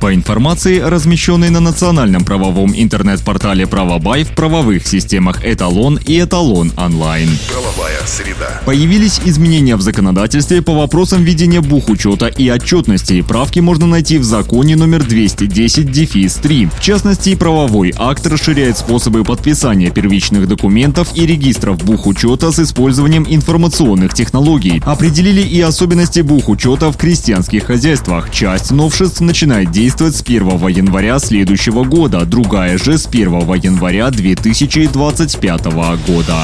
По информации, размещенной на национальном правовом интернет-портале «Правобай» в правовых системах «Эталон» и «Эталон онлайн». Правовая среда. Появились изменения в законодательстве по вопросам ведения бухучета и отчетности. Правки можно найти в законе номер 210 дефис 3. В частности, правовой акт расширяет способы подписания первичных документов и регистров бухучета с использованием информационных технологий. Определили и особенности бухучета в крестьянских хозяйствах. Часть новшеств начинает действовать с 1 января следующего года, другая же с 1 января 2025 года.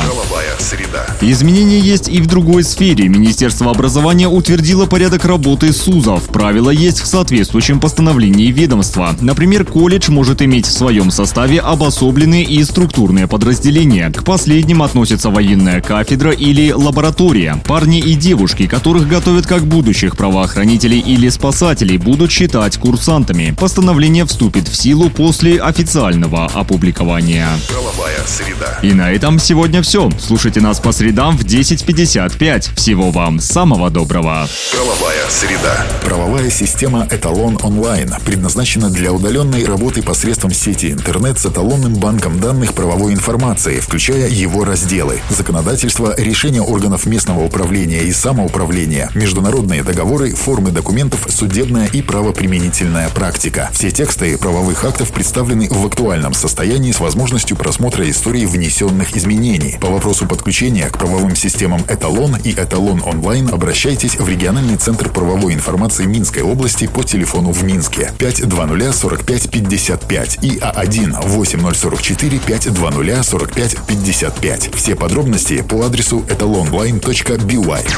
Среда. Изменения есть и в другой сфере. Министерство образования утвердило порядок работы СУЗов. Правила есть в соответствующем постановлении ведомства. Например, колледж может иметь в своем составе обособленные и структурные подразделения. К последним относятся военная кафедра или лаборатория. Парни и девушки, которых готовят как будущих правоохранителей или спасателей, будут считать курсантами. Постановление вступит в силу после официального опубликования. Правовая среда. И на этом сегодня все. Слушайте нас по средам в 10.55. Всего вам самого доброго. Правовая среда. Правовая система «Эталон онлайн» предназначена для удаленной работы посредством сети интернет с эталонным банком данных правовой информации, включая его разделы. Законодательство, решения органов местного управления и самоуправления, международные договоры, формы документов, судебная и правоприменительная практика. Все тексты правовых актов представлены в актуальном состоянии с возможностью просмотра истории внесенных изменений. По вопросу подключения к правовым системам «Эталон» и «Эталон онлайн» обращайтесь в региональный центр правовой информации Минской области по телефону в Минске 520 45 55 и А1 8044 520 45 55. Все подробности по адресу etalonline.by.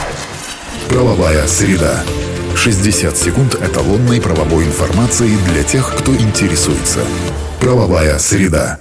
Правовая среда. 60 секунд эталонной правовой информации для тех, кто интересуется. Правовая среда.